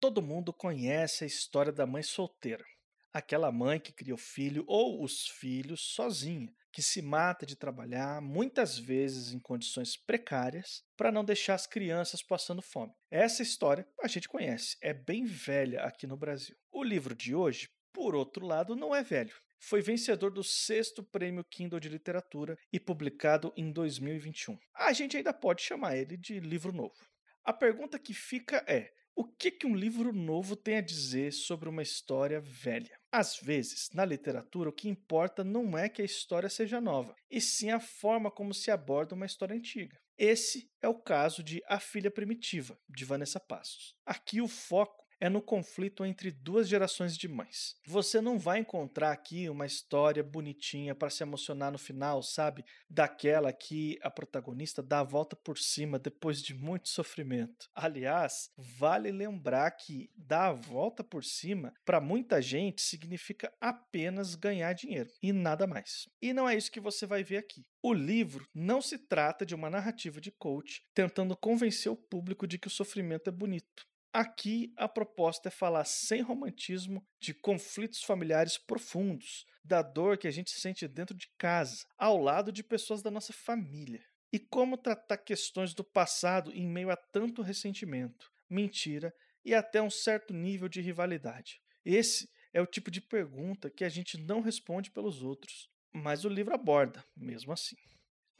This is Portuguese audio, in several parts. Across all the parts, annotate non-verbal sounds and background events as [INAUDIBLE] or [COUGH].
Todo mundo conhece a história da mãe solteira. Aquela mãe que cria o filho ou os filhos sozinha, que se mata de trabalhar, muitas vezes em condições precárias, para não deixar as crianças passando fome. Essa história a gente conhece, é bem velha aqui no Brasil. O livro de hoje, por outro lado, não é velho. Foi vencedor do sexto prêmio Kindle de literatura e publicado em 2021. A gente ainda pode chamar ele de livro novo. A pergunta que fica é: o que, que um livro novo tem a dizer sobre uma história velha? Às vezes, na literatura, o que importa não é que a história seja nova, e sim a forma como se aborda uma história antiga. Esse é o caso de A Filha Primitiva, de Vanessa Passos. Aqui o foco é no conflito entre duas gerações de mães. Você não vai encontrar aqui uma história bonitinha para se emocionar no final, sabe? Daquela que a protagonista dá a volta por cima depois de muito sofrimento. Aliás, vale lembrar que dar a volta por cima para muita gente significa apenas ganhar dinheiro e nada mais. E não é isso que você vai ver aqui. O livro não se trata de uma narrativa de coach tentando convencer o público de que o sofrimento é bonito. Aqui a proposta é falar sem romantismo de conflitos familiares profundos, da dor que a gente sente dentro de casa, ao lado de pessoas da nossa família. E como tratar questões do passado em meio a tanto ressentimento, mentira e até um certo nível de rivalidade. Esse é o tipo de pergunta que a gente não responde pelos outros, mas o livro aborda, mesmo assim.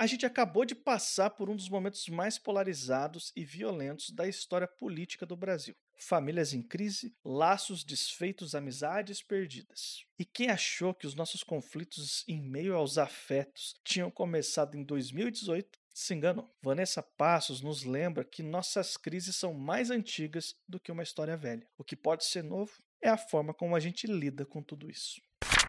A gente acabou de passar por um dos momentos mais polarizados e violentos da história política do Brasil. Famílias em crise, laços desfeitos, amizades perdidas. E quem achou que os nossos conflitos em meio aos afetos tinham começado em 2018 se enganou. Vanessa Passos nos lembra que nossas crises são mais antigas do que uma história velha. O que pode ser novo é a forma como a gente lida com tudo isso.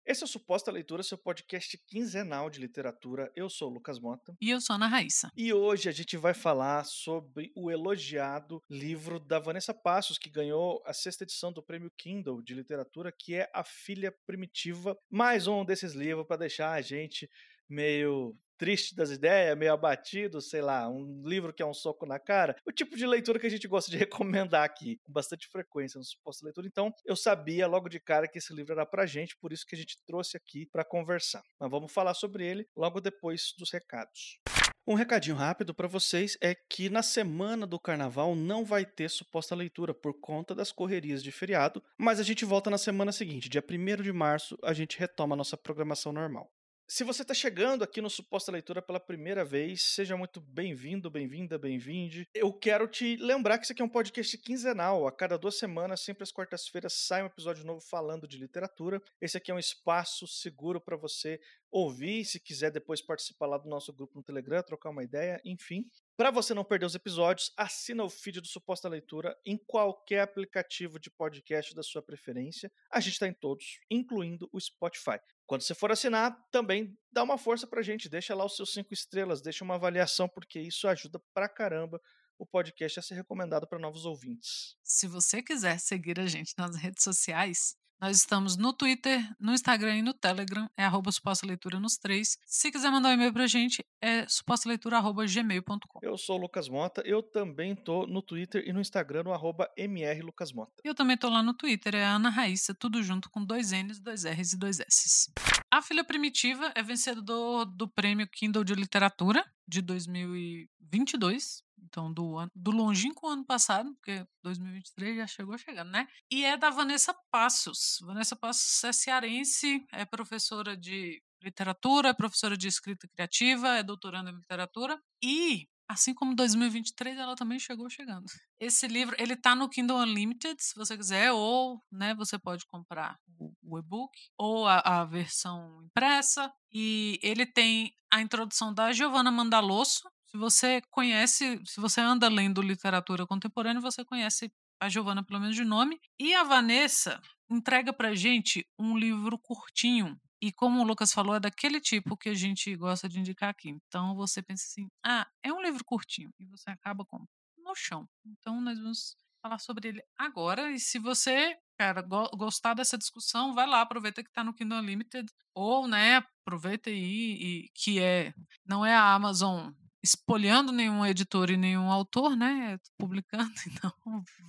Esse é o Suposta Leitura, seu podcast quinzenal de literatura. Eu sou o Lucas Mota. E eu sou a Ana Raíssa. E hoje a gente vai falar sobre o elogiado livro da Vanessa Passos, que ganhou a sexta edição do Prêmio Kindle de Literatura, que é A Filha Primitiva. Mais um desses livros para deixar a gente meio triste das ideias, meio abatido, sei lá, um livro que é um soco na cara, o tipo de leitura que a gente gosta de [LAUGHS] recomendar aqui, com bastante frequência no suposto leitura. Então, eu sabia logo de cara que esse livro era pra gente, por isso que a gente trouxe aqui para conversar. Mas vamos falar sobre ele logo depois dos recados. Um recadinho rápido para vocês é que na semana do carnaval não vai ter suposta leitura por conta das correrias de feriado, mas a gente volta na semana seguinte, dia 1 de março, a gente retoma a nossa programação normal. Se você está chegando aqui no Suposta Leitura pela primeira vez, seja muito bem-vindo, bem-vinda, bem-vinde. Eu quero te lembrar que isso aqui é um podcast quinzenal. A cada duas semanas, sempre às quartas-feiras, sai um episódio novo falando de literatura. Esse aqui é um espaço seguro para você ouvir, se quiser depois participar lá do nosso grupo no Telegram, trocar uma ideia, enfim. Para você não perder os episódios, assina o feed do Suposta Leitura em qualquer aplicativo de podcast da sua preferência. A gente está em todos, incluindo o Spotify. Quando você for assinar, também dá uma força pra gente, deixa lá os seus cinco estrelas, deixa uma avaliação, porque isso ajuda pra caramba o podcast a ser recomendado para novos ouvintes. Se você quiser seguir a gente nas redes sociais, nós estamos no Twitter, no Instagram e no Telegram, é arroba suposta leitura nos três. Se quiser mandar um e-mail pra gente, é supostaleitura.gmail.com. Eu sou o Lucas Mota, eu também tô no Twitter e no Instagram, no arroba mrlucasmota. Eu também tô lá no Twitter, é Ana Raíssa, tudo junto com dois N's, dois R's e dois S's. A Filha Primitiva é vencedor do prêmio Kindle de Literatura de 2022 então do, ano, do longínquo ano passado, porque 2023 já chegou chegando, né? E é da Vanessa Passos. Vanessa Passos é cearense, é professora de literatura, é professora de escrita criativa, é doutoranda em literatura e assim como 2023 ela também chegou chegando. Esse livro, ele tá no Kindle Unlimited, se você quiser, ou, né, você pode comprar o, e-book ou a, a, versão impressa e ele tem a introdução da Giovanna Mandalosso, se você conhece, se você anda lendo literatura contemporânea, você conhece a Giovana pelo menos de nome. E a Vanessa entrega pra gente um livro curtinho. E como o Lucas falou, é daquele tipo que a gente gosta de indicar aqui. Então você pensa assim: ah, é um livro curtinho. E você acaba com no chão. Então nós vamos falar sobre ele agora. E se você, cara, go gostar dessa discussão, vai lá, aproveita que tá no Kindle Unlimited. Ou, né, aproveita aí, e, que é. Não é a Amazon espolhando nenhum editor e nenhum autor, né? [LAUGHS] Publicando, então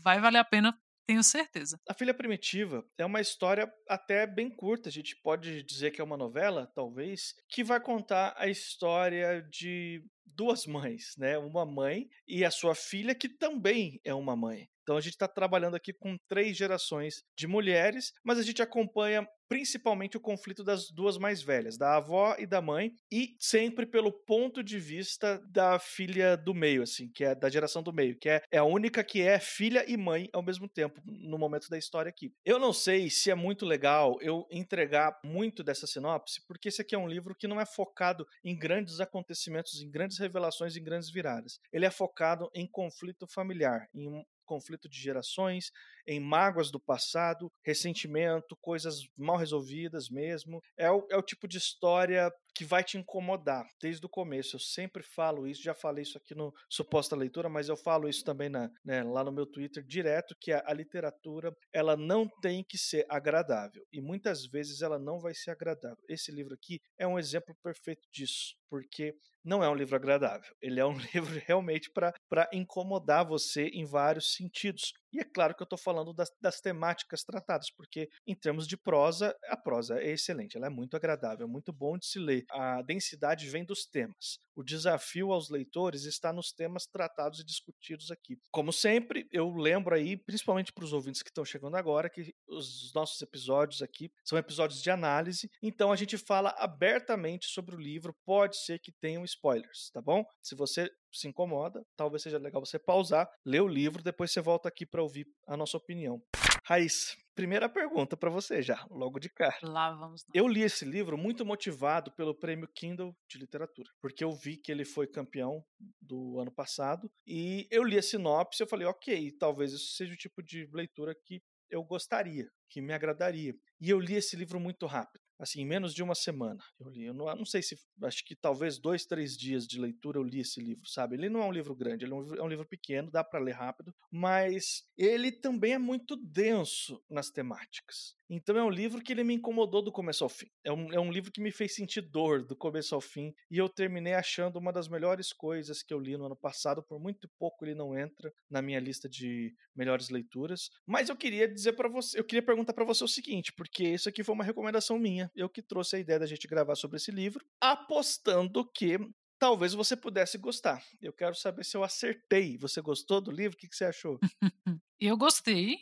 vai valer a pena Tenho certeza. A Filha Primitiva é uma história até bem curta, a gente pode dizer que é uma novela, talvez, que vai contar a história de duas mães, né? Uma mãe e a sua filha, que também é uma mãe. Então a gente está trabalhando aqui com três gerações de mulheres, mas a gente acompanha principalmente o conflito das duas mais velhas, da avó e da mãe, e sempre pelo ponto de vista da filha do meio, assim, que é da geração do meio, que é, é a única que é filha e mãe ao mesmo tempo, no momento da história aqui. Eu não sei se é muito legal eu entregar muito dessa sinopse, porque esse aqui é um livro que não é focado em grandes acontecimentos, em grandes revelações, em grandes viradas. Ele é focado em conflito familiar, em conflito de gerações, em mágoas do passado, ressentimento, coisas mal resolvidas mesmo. É o, é o tipo de história que vai te incomodar desde o começo. Eu sempre falo isso, já falei isso aqui no Suposta Leitura, mas eu falo isso também na, né, lá no meu Twitter direto, que a, a literatura ela não tem que ser agradável. E muitas vezes ela não vai ser agradável. Esse livro aqui é um exemplo perfeito disso, porque não é um livro agradável. Ele é um [LAUGHS] livro realmente para incomodar você em vários sentidos. E é claro que eu estou falando das, das, temáticas tratadas, porque em termos de prosa, a prosa é excelente, ela é muito agradável, é muito bom de se ler. A densidade vem dos temas. O desafio aos leitores está nos temas tratados e discutidos aqui. Como sempre, eu lembro aí, principalmente para os ouvintes que estão chegando agora, que os nossos episódios aqui são episódios de análise, então a gente fala abertamente sobre o livro, pode ser que tenham spoilers, tá bom? Se você se incomoda, talvez seja legal você pausar, ler o livro, depois você volta aqui para ouvir a nossa opinião. Raiz, primeira pergunta para você já, logo de cara. Lá vamos. Eu li esse livro muito motivado pelo prêmio Kindle de literatura, porque eu vi que ele foi campeão do ano passado e eu li a sinopse e eu falei, ok, talvez isso seja o tipo de leitura que eu gostaria, que me agradaria. E eu li esse livro muito rápido assim, em menos de uma semana. Eu li, eu não, não, sei se, acho que talvez dois, três dias de leitura eu li esse livro, sabe? Ele não é um livro grande, ele é um, é um livro pequeno, dá para ler rápido, mas ele também é muito denso nas temáticas. Então é um livro que ele me incomodou do começo ao fim. É um, é um livro que me fez sentir dor do começo ao fim. E eu terminei achando uma das melhores coisas que eu li no ano passado. Por muito pouco ele não entra na minha lista de melhores leituras. Mas eu queria dizer para você, eu queria perguntar para você o seguinte, porque isso aqui foi uma recomendação minha. Eu que trouxe a ideia da gente gravar sobre esse livro, apostando que talvez você pudesse gostar. Eu quero saber se eu acertei. Você gostou do livro? O que, que você achou? [LAUGHS] eu gostei.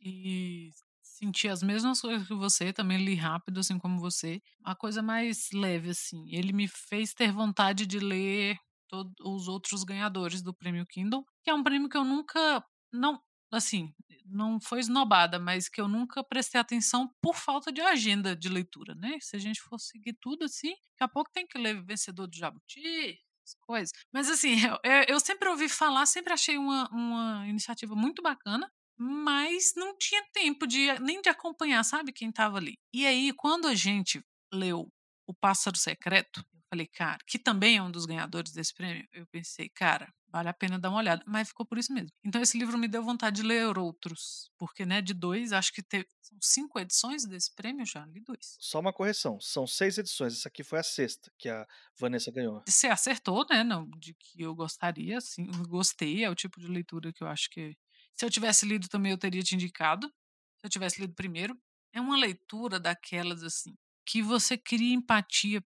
E senti as mesmas coisas que você, também li rápido, assim como você. A coisa mais leve, assim. Ele me fez ter vontade de ler todos os outros ganhadores do prêmio Kindle, que é um prêmio que eu nunca. Não, assim, não foi esnobada, mas que eu nunca prestei atenção por falta de agenda de leitura, né? Se a gente for seguir tudo assim, daqui a pouco tem que ler Vencedor do Jabuti, coisas. Mas assim, [LAUGHS] eu, eu, sempre ouvi falar, sempre achei uma, uma iniciativa muito bacana mas não tinha tempo de nem de acompanhar, sabe, quem estava ali. E aí, quando a gente leu O Pássaro Secreto, falei, cara, que também é um dos ganhadores desse prêmio, eu pensei, cara, vale a pena dar uma olhada. Mas ficou por isso mesmo. Então, esse livro me deu vontade de ler outros, porque, né, de dois, acho que teve, são cinco edições desse prêmio, já li dois. Só uma correção, são seis edições, essa aqui foi a sexta que a Vanessa ganhou. Você acertou, né, não, de que eu gostaria, assim, gostei, é o tipo de leitura que eu acho que se eu tivesse lido também, eu teria te indicado. Se eu tivesse lido primeiro. É uma leitura daquelas, assim, que você cria empatia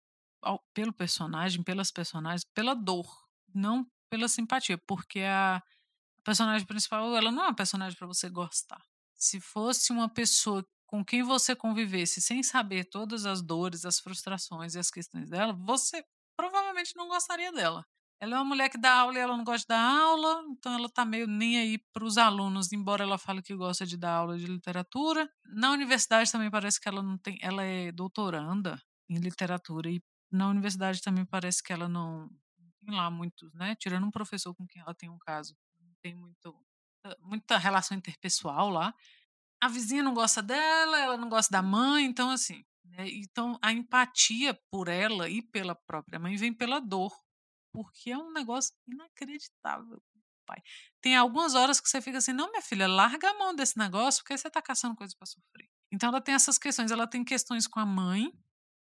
pelo personagem, pelas personagens, pela dor, não pela simpatia, porque a personagem principal, ela não é uma personagem para você gostar. Se fosse uma pessoa com quem você convivesse sem saber todas as dores, as frustrações e as questões dela, você provavelmente não gostaria dela. Ela é uma mulher que dá aula e ela não gosta da aula, então ela tá meio nem aí para os alunos, embora ela fale que gosta de dar aula de literatura. Na universidade também parece que ela não tem, ela é doutoranda em literatura e na universidade também parece que ela não tem lá muitos, né? Tirando um professor com quem ela tem um caso, não tem muito muita relação interpessoal lá. A vizinha não gosta dela, ela não gosta da mãe, então assim, né? Então a empatia por ela e pela própria mãe vem pela dor porque é um negócio inacreditável. Pai. Tem algumas horas que você fica assim, não, minha filha, larga a mão desse negócio, porque você está caçando coisa para sofrer. Então ela tem essas questões, ela tem questões com a mãe.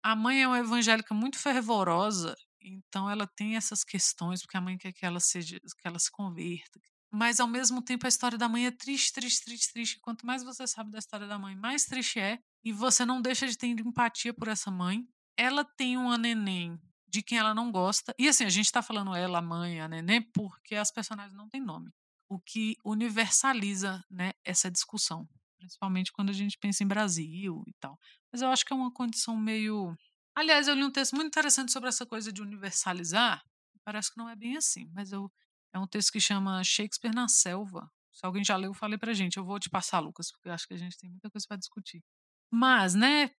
A mãe é uma evangélica muito fervorosa, então ela tem essas questões, porque a mãe quer que ela seja, que ela se converta. mas ao mesmo tempo a história da mãe é triste, triste, triste, triste. Quanto mais você sabe da história da mãe, mais triste é. E você não deixa de ter empatia por essa mãe. Ela tem uma neném de quem ela não gosta. E assim, a gente tá falando ela, a mãe, a neném, porque as personagens não têm nome. O que universaliza né, essa discussão. Principalmente quando a gente pensa em Brasil e tal. Mas eu acho que é uma condição meio. Aliás, eu li um texto muito interessante sobre essa coisa de universalizar. Parece que não é bem assim, mas eu é um texto que chama Shakespeare na Selva. Se alguém já leu, falei pra gente. Eu vou te passar, Lucas, porque eu acho que a gente tem muita coisa para discutir. Mas, né,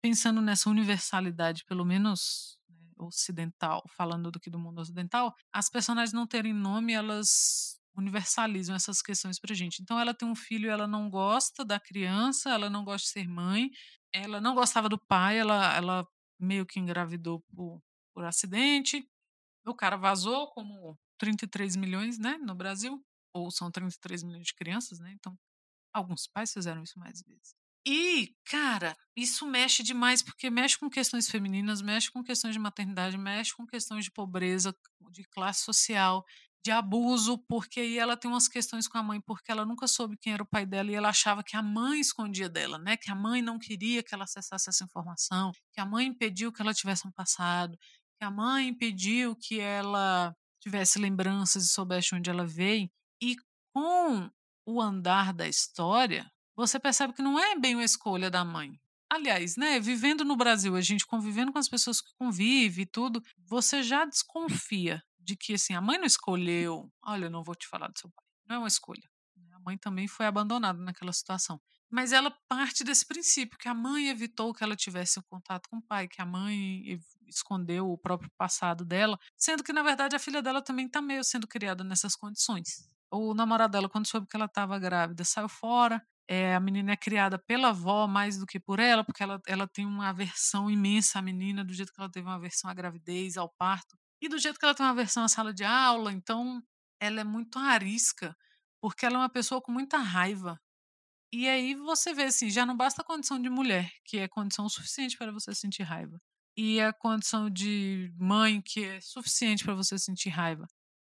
pensando nessa universalidade, pelo menos né, ocidental, falando do que do mundo ocidental, as personagens não terem nome, elas universalizam essas questões pra gente. Então ela tem um filho, ela não gosta da criança, ela não gosta de ser mãe, ela não gostava do pai, ela, ela meio que engravidou por, por acidente. O cara vazou como 33 milhões, né, no Brasil, ou são 33 milhões de crianças, né? Então, alguns pais fizeram isso mais vezes. E, cara, isso mexe demais, porque mexe com questões femininas, mexe com questões de maternidade, mexe com questões de pobreza, de classe social, de abuso, porque aí ela tem umas questões com a mãe, porque ela nunca soube quem era o pai dela e ela achava que a mãe escondia dela, né? Que a mãe não queria que ela acessasse essa informação, que a mãe impediu que ela tivesse um passado, que a mãe impediu que ela tivesse lembranças e soubesse onde ela veio. E com o andar da história, você percebe que não é bem uma escolha da mãe. Aliás, né, vivendo no Brasil, a gente convivendo com as pessoas que convive e tudo, você já desconfia de que assim, a mãe não escolheu, olha, eu não vou te falar do seu pai. Não é uma escolha. A mãe também foi abandonada naquela situação. Mas ela parte desse princípio que a mãe evitou que ela tivesse um contato com o pai, que a mãe escondeu o próprio passado dela, sendo que na verdade a filha dela também está meio sendo criada nessas condições. O namorado dela, quando soube que ela estava grávida, saiu fora. É, a menina é criada pela avó mais do que por ela, porque ela, ela tem uma aversão imensa à menina, do jeito que ela teve uma aversão à gravidez, ao parto, e do jeito que ela tem uma aversão à sala de aula. Então, ela é muito arisca, porque ela é uma pessoa com muita raiva e aí você vê assim, já não basta a condição de mulher, que é condição suficiente para você sentir raiva, e a condição de mãe, que é suficiente para você sentir raiva.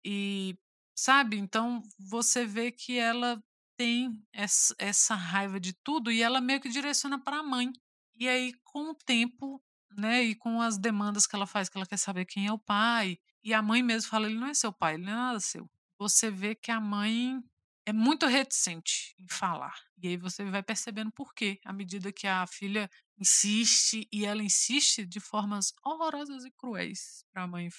E sabe? Então você vê que ela tem essa raiva de tudo e ela meio que direciona para a mãe. E aí com o tempo, né, e com as demandas que ela faz, que ela quer saber quem é o pai, e a mãe mesmo fala, ele não é seu pai, ele não é nada seu. Você vê que a mãe é muito reticente em falar. E aí você vai percebendo por quê, à medida que a filha insiste e ela insiste de formas horrorosas e cruéis para a mãe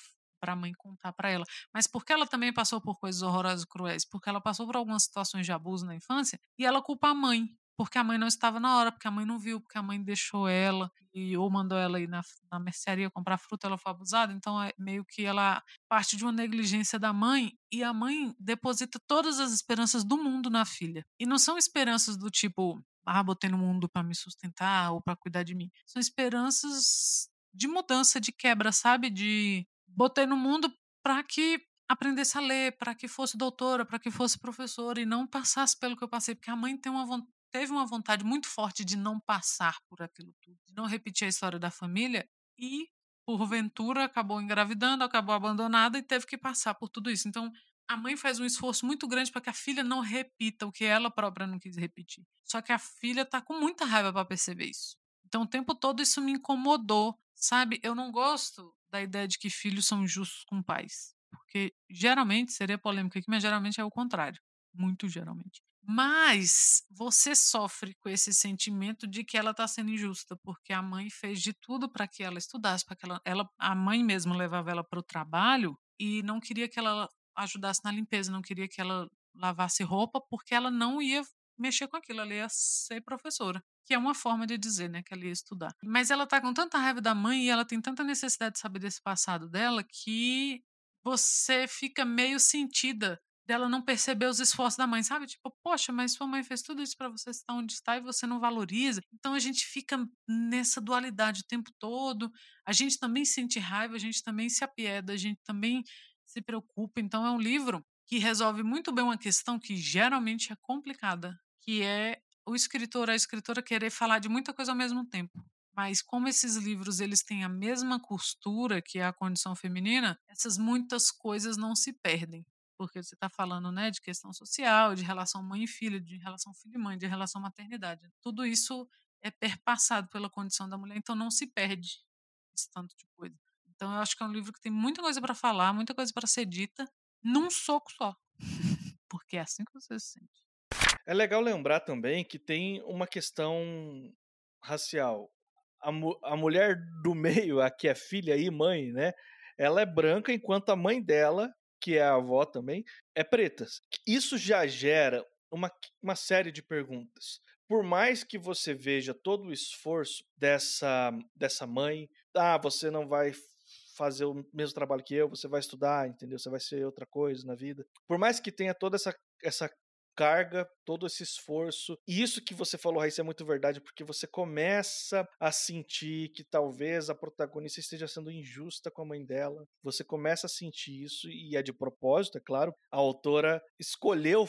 para a mãe contar para ela. Mas porque ela também passou por coisas horrorosas e cruéis, porque ela passou por algumas situações de abuso na infância, e ela culpa a mãe, porque a mãe não estava na hora, porque a mãe não viu, porque a mãe deixou ela e ou mandou ela ir na, na mercearia comprar fruta, ela foi abusada, então é meio que ela parte de uma negligência da mãe e a mãe deposita todas as esperanças do mundo na filha. E não são esperanças do tipo, ah, botei no mundo para me sustentar ou para cuidar de mim. São esperanças de mudança, de quebra, sabe? De botei no mundo para que aprendesse a ler, para que fosse doutora, para que fosse professora e não passasse pelo que eu passei, porque a mãe tem uma teve uma vontade muito forte de não passar por aquilo tudo, de não repetir a história da família e, porventura, acabou engravidando, acabou abandonada e teve que passar por tudo isso. Então, a mãe faz um esforço muito grande para que a filha não repita o que ela própria não quis repetir. Só que a filha está com muita raiva para perceber isso. Então, o tempo todo isso me incomodou, sabe? Eu não gosto da ideia de que filhos são justos com pais. Porque geralmente, seria polêmico aqui, mas geralmente é o contrário. Muito geralmente. Mas você sofre com esse sentimento de que ela está sendo injusta, porque a mãe fez de tudo para que ela estudasse, para que ela, ela, a mãe mesmo levava ela para o trabalho e não queria que ela ajudasse na limpeza, não queria que ela lavasse roupa, porque ela não ia mexer com aquilo, ela ia ser professora, que é uma forma de dizer, né, que ela ia estudar. Mas ela tá com tanta raiva da mãe e ela tem tanta necessidade de saber desse passado dela que você fica meio sentida dela não perceber os esforços da mãe, sabe? Tipo, poxa, mas sua mãe fez tudo isso para você estar onde está e você não valoriza. Então a gente fica nessa dualidade o tempo todo. A gente também sente raiva, a gente também se apieda, a gente também se preocupa. Então é um livro que resolve muito bem uma questão que geralmente é complicada, que é o escritor, a escritora querer falar de muita coisa ao mesmo tempo. Mas como esses livros eles têm a mesma costura que é a condição feminina, essas muitas coisas não se perdem porque você está falando né, de questão social, de relação mãe e filho, de relação filho e mãe, de relação maternidade. Tudo isso é perpassado pela condição da mulher, então não se perde esse tanto de coisa. Então eu acho que é um livro que tem muita coisa para falar, muita coisa para ser dita, num soco só. [LAUGHS] porque é assim que você se sente. É legal lembrar também que tem uma questão racial. A, mu a mulher do meio, a que é filha e mãe, né? Ela é branca, enquanto a mãe dela, que é a avó também, é preta. Isso já gera uma, uma série de perguntas. Por mais que você veja todo o esforço dessa, dessa mãe, ah, você não vai fazer o mesmo trabalho que eu, você vai estudar, entendeu? Você vai ser outra coisa na vida. Por mais que tenha toda essa, essa carga, todo esse esforço. E isso que você falou, Raíssa, é muito verdade, porque você começa a sentir que talvez a protagonista esteja sendo injusta com a mãe dela. Você começa a sentir isso, e é de propósito, é claro. A autora escolheu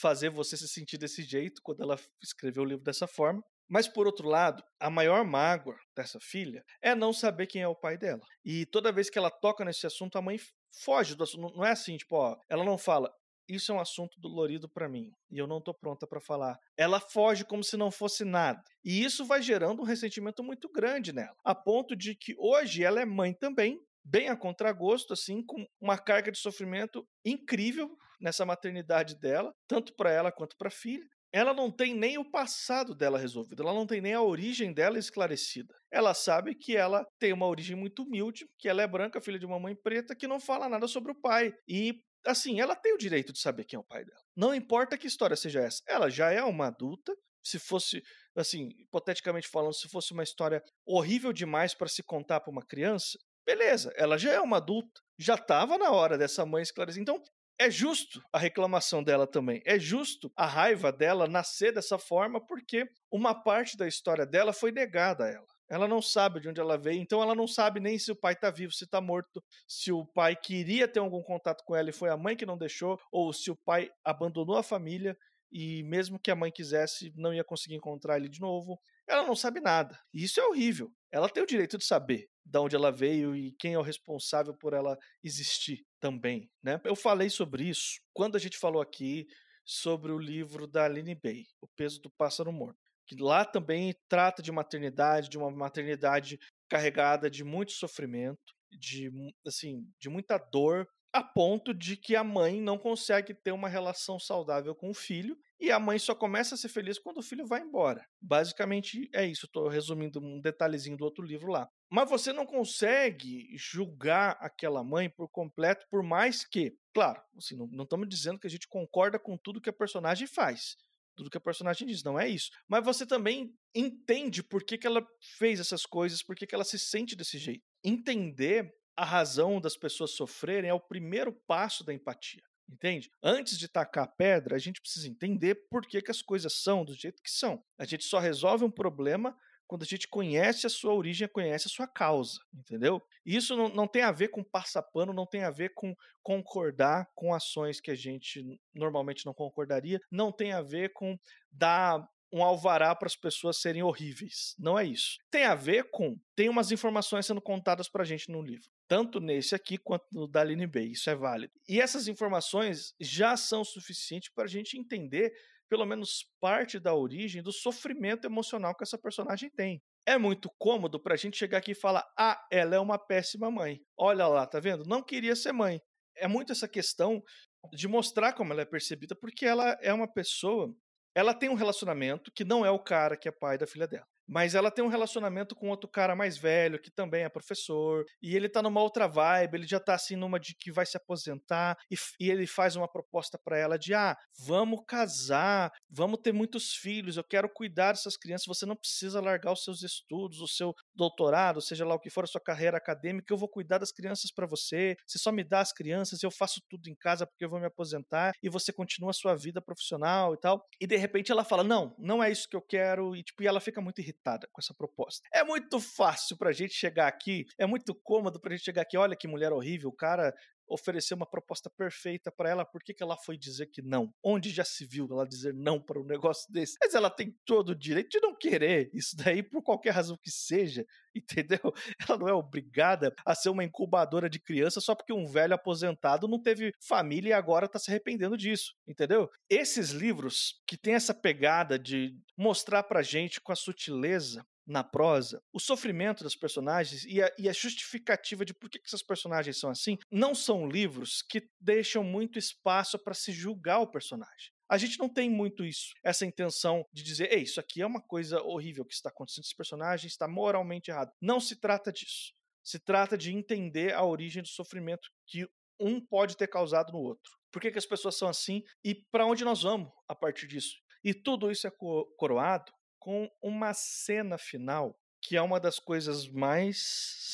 fazer você se sentir desse jeito quando ela escreveu o livro dessa forma. Mas, por outro lado, a maior mágoa dessa filha é não saber quem é o pai dela. E toda vez que ela toca nesse assunto, a mãe foge do assunto. Não é assim, tipo, ó, ela não fala, isso é um assunto dolorido para mim e eu não estou pronta para falar. Ela foge como se não fosse nada. E isso vai gerando um ressentimento muito grande nela, a ponto de que hoje ela é mãe também, bem a contragosto, assim, com uma carga de sofrimento incrível nessa maternidade dela, tanto para ela quanto para a filha. Ela não tem nem o passado dela resolvido, ela não tem nem a origem dela esclarecida. Ela sabe que ela tem uma origem muito humilde, que ela é branca, filha de uma mãe preta, que não fala nada sobre o pai. E assim, ela tem o direito de saber quem é o pai dela. Não importa que história seja essa. Ela já é uma adulta. Se fosse, assim, hipoteticamente falando, se fosse uma história horrível demais para se contar para uma criança, beleza, ela já é uma adulta. Já estava na hora dessa mãe esclarecer. Então, é justo a reclamação dela também. É justo a raiva dela nascer dessa forma, porque uma parte da história dela foi negada a ela. Ela não sabe de onde ela veio, então ela não sabe nem se o pai está vivo, se está morto, se o pai queria ter algum contato com ela e foi a mãe que não deixou, ou se o pai abandonou a família e mesmo que a mãe quisesse, não ia conseguir encontrar ele de novo. Ela não sabe nada. E isso é horrível. Ela tem o direito de saber de onde ela veio e quem é o responsável por ela existir também, né? Eu falei sobre isso quando a gente falou aqui sobre o livro da Aline Bay, O Peso do Pássaro Morto que lá também trata de maternidade, de uma maternidade carregada de muito sofrimento, de assim, de muita dor, a ponto de que a mãe não consegue ter uma relação saudável com o filho e a mãe só começa a ser feliz quando o filho vai embora. Basicamente é isso. Estou resumindo um detalhezinho do outro livro lá. Mas você não consegue julgar aquela mãe por completo, por mais que, claro, assim, não estamos dizendo que a gente concorda com tudo que a personagem faz tudo que a personagem diz, não é isso. Mas você também entende por que, que ela fez essas coisas, por que, que ela se sente desse jeito. Entender a razão das pessoas sofrerem é o primeiro passo da empatia. Entende? Antes de tacar a pedra, a gente precisa entender por que, que as coisas são do jeito que são. A gente só resolve um problema quando a gente conhece a sua origem, conhece a sua causa, entendeu? Isso não, não tem a ver com passapano, não tem a ver com concordar com ações que a gente normalmente não concordaria, não tem a ver com dar um alvará para as pessoas serem horríveis. Não é isso. Tem a ver com. Tem umas informações sendo contadas para a gente no livro. Tanto nesse aqui quanto no da Aline Bay. Isso é válido. E essas informações já são suficientes para a gente entender pelo menos parte da origem do sofrimento emocional que essa personagem tem. É muito cômodo para a gente chegar aqui e falar: ah, ela é uma péssima mãe. Olha lá, tá vendo? Não queria ser mãe. É muito essa questão de mostrar como ela é percebida, porque ela é uma pessoa. Ela tem um relacionamento que não é o cara que é pai da filha dela. Mas ela tem um relacionamento com outro cara mais velho, que também é professor, e ele tá numa outra vibe, ele já tá assim numa de que vai se aposentar, e, e ele faz uma proposta para ela de: ah, vamos casar, vamos ter muitos filhos, eu quero cuidar dessas crianças, você não precisa largar os seus estudos, o seu doutorado, seja lá o que for a sua carreira acadêmica, eu vou cuidar das crianças para você, você só me dá as crianças, eu faço tudo em casa porque eu vou me aposentar, e você continua a sua vida profissional e tal. E de repente ela fala: não, não é isso que eu quero, e tipo, e ela fica muito irritada irritada com essa proposta. É muito fácil pra gente chegar aqui, é muito cômodo pra gente chegar aqui, olha que mulher horrível, o cara oferecer uma proposta perfeita para ela, por que, que ela foi dizer que não? Onde já se viu ela dizer não para um negócio desse? Mas ela tem todo o direito de não querer isso daí por qualquer razão que seja, [LAUGHS] entendeu? Ela não é obrigada a ser uma incubadora de criança só porque um velho aposentado não teve família e agora está se arrependendo disso, entendeu? Esses livros que tem essa pegada de mostrar pra gente com a sutileza na prosa, o sofrimento das personagens e a, e a justificativa de por que, essas personagens são assim, não são livros que deixam muito espaço para se julgar o personagem. A gente não tem muito isso, essa intenção de dizer, ei, isso aqui é uma coisa horrível que está acontecendo, esse personagem está moralmente errado. Não se trata disso. Se trata de entender a origem do sofrimento que um pode ter causado no outro. Por que, que as pessoas são assim e para onde nós vamos a partir disso? E tudo isso é coroado com uma cena final que é uma das coisas mais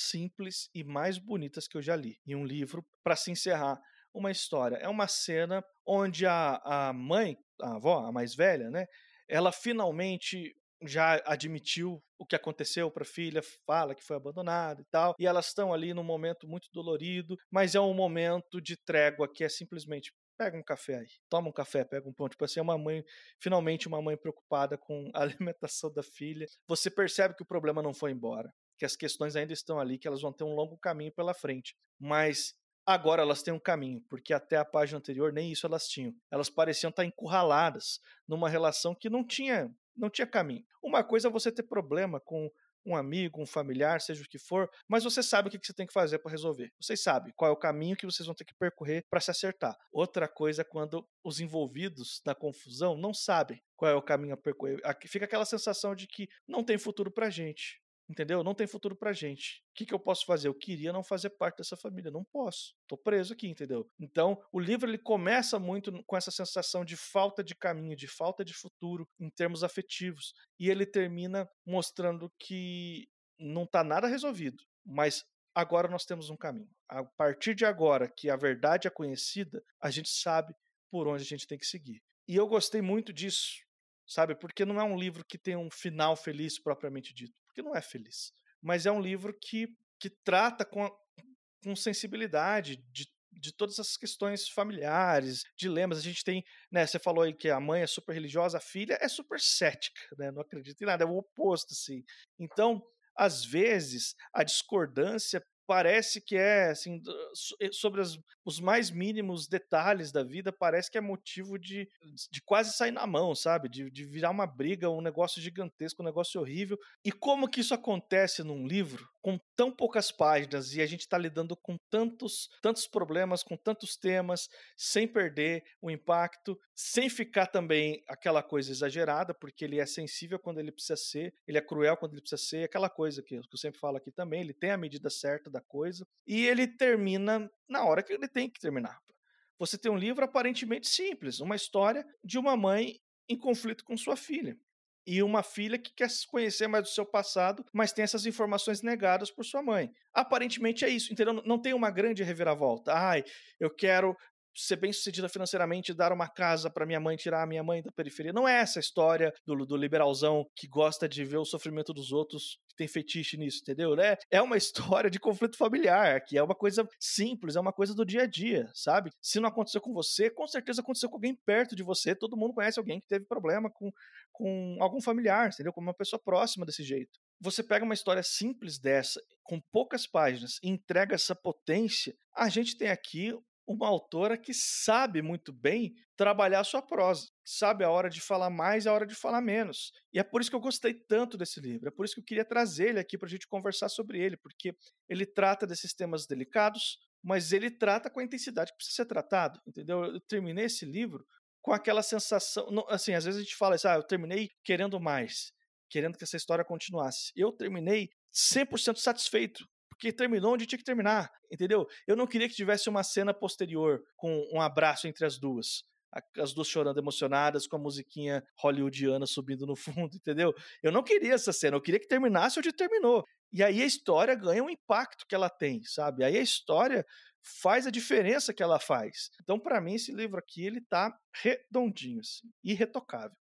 simples e mais bonitas que eu já li em um livro para se encerrar uma história. É uma cena onde a, a mãe, a avó, a mais velha, né? Ela finalmente já admitiu o que aconteceu para a filha, fala que foi abandonada e tal, e elas estão ali num momento muito dolorido, mas é um momento de trégua que é simplesmente pega um café aí, toma um café, pega um pão. Tipo assim, é uma mãe, finalmente uma mãe preocupada com [LAUGHS] a alimentação da filha. Você percebe que o problema não foi embora, que as questões ainda estão ali, que elas vão ter um longo caminho pela frente. Mas agora elas têm um caminho, porque até a página anterior nem isso elas tinham. Elas pareciam estar encurraladas numa relação que não tinha, não tinha caminho. Uma coisa é você ter problema com um amigo, um familiar, seja o que for, mas você sabe o que você tem que fazer para resolver. Vocês sabem qual é o caminho que vocês vão ter que percorrer para se acertar. Outra coisa é quando os envolvidos na confusão não sabem qual é o caminho a percorrer. Fica aquela sensação de que não tem futuro para gente entendeu? Não tem futuro pra gente. O que, que eu posso fazer? Eu queria não fazer parte dessa família, não posso. Tô preso aqui, entendeu? Então, o livro ele começa muito com essa sensação de falta de caminho, de falta de futuro em termos afetivos, e ele termina mostrando que não tá nada resolvido, mas agora nós temos um caminho. A partir de agora que a verdade é conhecida, a gente sabe por onde a gente tem que seguir. E eu gostei muito disso, sabe? Porque não é um livro que tem um final feliz propriamente dito porque não é feliz. Mas é um livro que, que trata com, com sensibilidade de, de todas as questões familiares, dilemas. A gente tem, né? Você falou aí que a mãe é super religiosa, a filha é super cética, né? Não acredita em nada, é o oposto, assim. Então, às vezes, a discordância parece que é assim eh, sobre as, os mais mínimos detalhes da vida parece que é motivo de, de quase sair na mão sabe? De, de virar uma briga um negócio gigantesco um negócio horrível. E como que isso acontece num livro com tão poucas páginas e a gente está lidando com tantos tantos problemas com tantos temas sem perder o impacto sem ficar também aquela coisa exagerada porque ele é sensível quando ele precisa ser ele é cruel quando ele precisa ser aquela coisa que eu sempre falo aqui também ele tem a medida certa da coisa, e ele termina na hora que ele tem que terminar. Você tem um livro aparentemente simples, uma história de uma mãe em conflito com sua filha. E uma filha que quer conhecer mais do seu passado, mas tem essas informações negadas por sua mãe. Aparentemente é isso, entendeu? Não tem uma grande reviravolta. Ai, eu quero ser bem sucedida financeiramente, dar uma casa para minha mãe, tirar a minha mãe da periferia. Não é essa história do, do liberalzão que gosta de ver o sofrimento dos outros, que tem fetiche nisso, entendeu? É, é uma [LAUGHS] história de conflito familiar, que é uma coisa simples, é uma coisa do dia a dia, sabe? Se não aconteceu com você, com certeza aconteceu com alguém perto de você. Todo mundo conhece alguém que teve problema com, com algum familiar, entendeu? Com uma pessoa próxima desse jeito você pega uma história simples dessa, com poucas páginas, e entrega essa potência, a gente tem aqui uma autora que sabe muito bem trabalhar a sua prosa, sabe a hora de falar mais e a hora de falar menos. E é por isso que eu gostei tanto desse livro, é por isso que eu queria trazer ele aqui para a gente conversar sobre ele, porque ele trata desses temas delicados, mas ele trata com a intensidade que precisa ser tratado, entendeu? Eu terminei esse livro com aquela sensação, assim, às vezes a gente fala assim, ah, eu terminei querendo mais, querendo que essa história continuasse. Eu terminei 100% satisfeito porque terminou onde tinha que terminar, entendeu? Eu não queria que tivesse uma cena posterior com um abraço entre as duas. As duas chorando emocionadas com a musiquinha hollywoodiana subindo no [LAUGHS] fundo, entendeu? Eu não queria essa cena, eu queria que terminasse onde terminou. E aí a história ganha um impacto que ela tem, sabe? Aí a história faz a diferença que ela faz. Então, para mim, esse livro aqui, ele tá redondinho, assim, irretocável.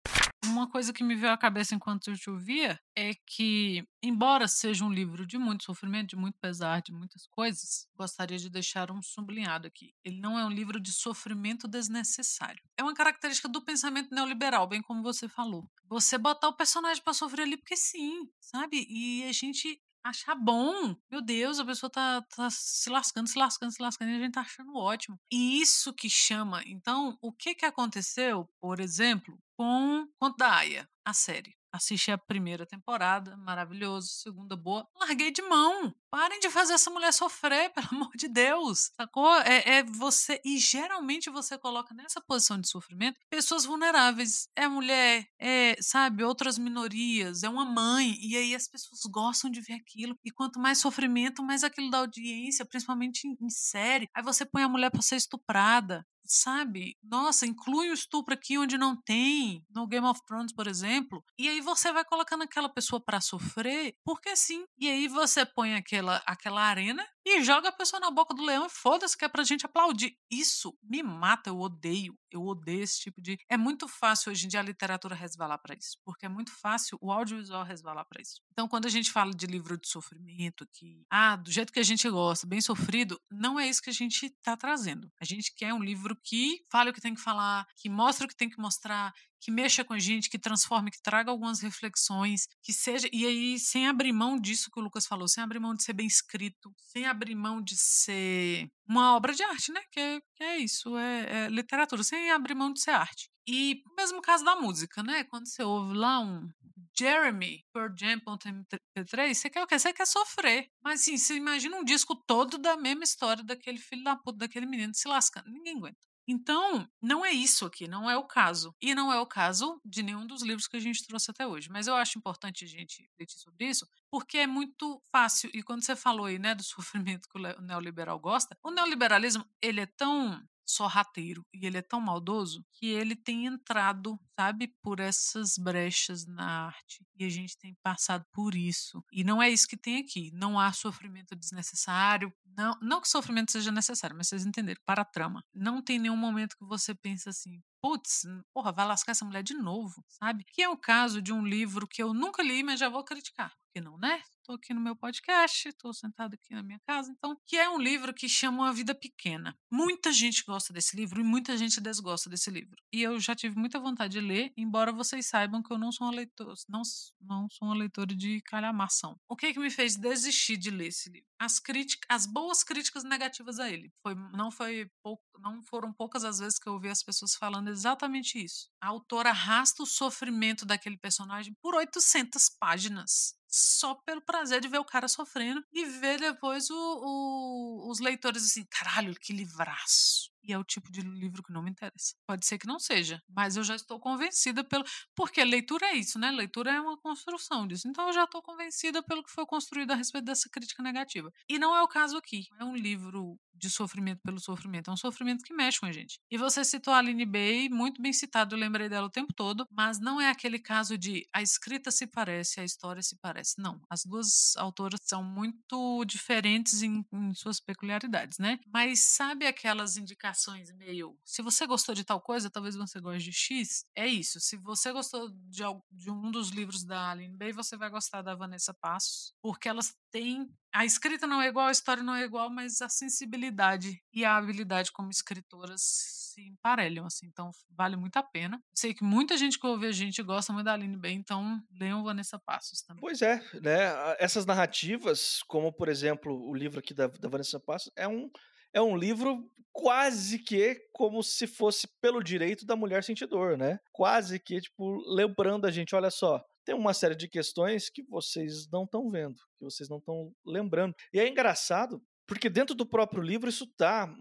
Uma coisa que me veio à cabeça enquanto eu te ouvia é que, embora seja um livro de muito sofrimento, de muito pesar, de muitas coisas, gostaria de deixar um sublinhado aqui. Ele não é um livro de sofrimento desnecessário. É uma característica do pensamento neoliberal, bem como você falou. Você botar o personagem para sofrer ali porque sim, sabe? E a gente achar bom. Meu Deus, a pessoa tá, tá se lascando, se lascando, se lascando e a gente tá achando ótimo. E isso que chama. Então, o que que aconteceu, por exemplo, com Conto da Aya, a série? Assisti a primeira temporada, maravilhoso. Segunda, boa. Larguei de mão. Parem de fazer essa mulher sofrer, [LAUGHS] pelo amor de Deus. Sacou? É, é você. E geralmente você coloca nessa posição de sofrimento pessoas vulneráveis. É mulher, é, sabe, outras minorias, é uma mãe. E aí as pessoas gostam de ver aquilo. E quanto mais sofrimento, mais aquilo da audiência, principalmente em, em série. Aí você põe a mulher pra ser estuprada sabe? Nossa, inclui o estupro aqui onde não tem, no Game of Thrones, por exemplo. E aí você vai colocando aquela pessoa para sofrer, porque sim. E aí você põe aquela, aquela arena e joga a pessoa na boca do leão e foda-se que é pra gente aplaudir. Isso me mata, eu odeio. Eu odeio esse tipo de. É muito fácil hoje em dia a literatura resvalar para isso, porque é muito fácil o audiovisual resvalar para isso. Então, quando a gente fala de livro de sofrimento, que, ah, do jeito que a gente gosta, bem sofrido, não é isso que a gente tá trazendo. A gente quer um livro que fale o que tem que falar, que mostre o que tem que mostrar, que mexa com gente, que transforme, que traga algumas reflexões, que seja. E aí, sem abrir mão disso que o Lucas falou, sem abrir mão de ser bem escrito, sem abrir mão de ser uma obra de arte, né? Que é, que é isso, é, é, literatura, sem abrir mão de ser arte. E mesmo caso da música, né? Quando você ouve lá um Jeremy, por Jam.mp3, você quer o quê? Você quer sofrer. Mas assim, você imagina um disco todo da mesma história daquele filho da puta, daquele menino se lascando. Ninguém aguenta. Então, não é isso aqui, não é o caso. E não é o caso de nenhum dos livros que a gente trouxe até hoje. Mas eu acho importante a gente refletir sobre isso, porque é muito fácil. E quando você falou aí, né, do [LAUGHS] sofrimento que o neoliberal gosta, o neoliberalismo, ele é tão sorrateiro e ele é tão maldoso que ele tem entrado, sabe, por essas brechas na arte. E a gente tem passado por isso. E não é isso que tem aqui. Não há sofrimento desnecessário. Não, não que sofrimento seja necessário, mas vocês entenderam. Para a trama. Não tem nenhum momento que você pensa assim, putz, porra, vai lascar essa mulher de novo, sabe? Que é o caso de um livro que eu nunca li, mas já vou criticar. Porque não, né? Estou aqui no meu podcast, estou sentado aqui na minha casa, então, que é um livro que chama Uma Vida Pequena. Muita gente gosta desse livro e muita gente desgosta desse livro. E eu já tive muita vontade de ler, embora vocês saibam que eu não sou uma leitora, não, não sou uma leitora de calhamação. O que que me fez desistir de ler esse livro? As críticas, as boas críticas negativas a ele. Foi, não foi pouco, não foram poucas as vezes que eu ouvi as pessoas falando exatamente isso. A autora arrasta o sofrimento daquele personagem por 800 páginas só pelo prazer de ver o cara sofrendo e ver depois o, o, os leitores assim, caralho, que livraço e é o tipo de livro que não me interessa. Pode ser que não seja, mas eu já estou convencida pelo. Porque leitura é isso, né? Leitura é uma construção disso. Então eu já estou convencida pelo que foi construído a respeito dessa crítica negativa. E não é o caso aqui. É um livro de sofrimento pelo sofrimento. É um sofrimento que mexe com a gente. E você citou a Aline Bay, muito bem citado, eu lembrei dela o tempo todo, mas não é aquele caso de a escrita se parece, a história se parece. Não. As duas autoras são muito diferentes em, em suas peculiaridades, né? Mas sabe aquelas indicações meio. Se você gostou de tal coisa, talvez você goste de X. É isso. Se você gostou de, de um dos livros da Aline Bay, você vai gostar da Vanessa Passos, porque elas têm. A escrita não é igual, a história não é igual, mas a sensibilidade e a habilidade como escritoras se emparelham, assim. Então, vale muito a pena. Sei que muita gente que ouve a gente gosta muito da Aline Bay, então leiam Vanessa Passos também. Pois é, né? Essas narrativas, como por exemplo o livro aqui da, da Vanessa Passos, é um é um livro quase que como se fosse pelo direito da mulher sentir dor, né? Quase que, tipo, lembrando a gente, olha só, tem uma série de questões que vocês não estão vendo, que vocês não estão lembrando. E é engraçado, porque dentro do próprio livro isso tá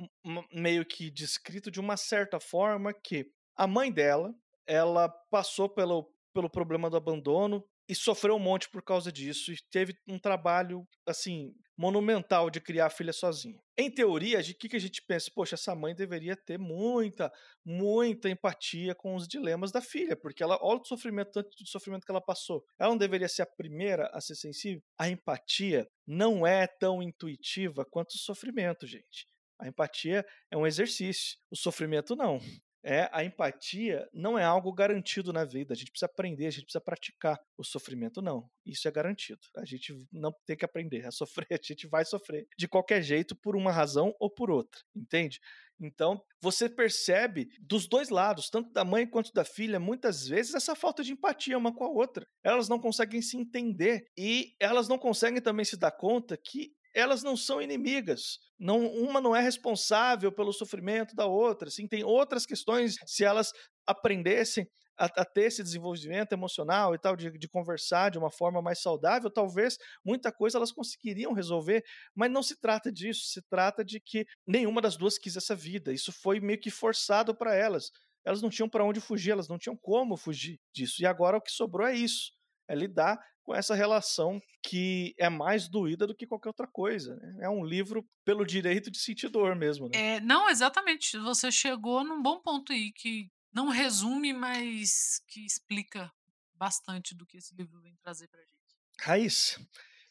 meio que descrito de uma certa forma que a mãe dela, ela passou pelo, pelo problema do abandono, e sofreu um monte por causa disso e teve um trabalho assim monumental de criar a filha sozinha. Em teoria, de que que a gente pensa, poxa, essa mãe deveria ter muita, muita empatia com os dilemas da filha, porque ela olha o sofrimento tanto do sofrimento que ela passou. Ela não deveria ser a primeira a ser sensível. A empatia não é tão intuitiva quanto o sofrimento, gente. A empatia é um exercício, o sofrimento não. É, a empatia não é algo garantido na vida. A gente precisa aprender, a gente precisa praticar. O sofrimento não. Isso é garantido. A gente não tem que aprender a [LAUGHS] sofrer, a gente vai sofrer de qualquer jeito por uma razão ou por outra, entende? Então, você percebe dos dois lados, tanto da mãe quanto da filha, muitas vezes essa falta de empatia uma com a outra. Elas não conseguem se entender e elas não conseguem também se dar conta que elas não são inimigas. Não, uma não é responsável pelo sofrimento da outra. Assim, tem outras questões, se elas aprendessem a, a, ter esse desenvolvimento emocional e tal, de, de, conversar de uma forma mais saudável, talvez muita coisa elas conseguiriam resolver, mas não se trata disso, se trata de que nenhuma das duas quis essa vida. Isso foi meio que forçado para elas. Elas não tinham para onde fugir, elas não tinham como fugir disso. E agora o que sobrou é isso: é lidar com essa relação que é mais doída do que qualquer outra coisa. Né? É um livro pelo direito de sentir dor mesmo. Né? É, não, exatamente. Você chegou num bom ponto aí que não resume, mas que explica bastante do que esse livro vem trazer pra gente. Raiz,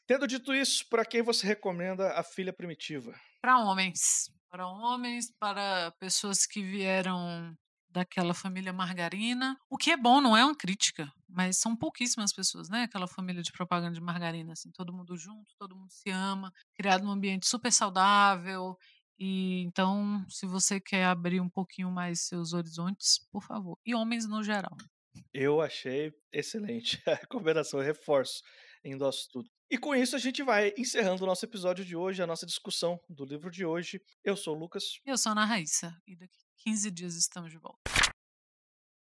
tendo dito isso, para quem você recomenda a filha primitiva? Para homens. Para homens, para pessoas que vieram daquela família margarina. O que é bom, não é uma crítica, mas são pouquíssimas pessoas, né? Aquela família de propaganda de margarina, assim, todo mundo junto, todo mundo se ama, criado num ambiente super saudável. E então, se você quer abrir um pouquinho mais seus horizontes, por favor. E homens no geral. Eu achei excelente [LAUGHS] a recomendação, eu reforço, endosso tudo. E com isso a gente vai encerrando o nosso episódio de hoje, a nossa discussão do livro de hoje. Eu sou o Lucas. Eu sou a Ana Raíssa. E daqui 15 dias estamos de volta.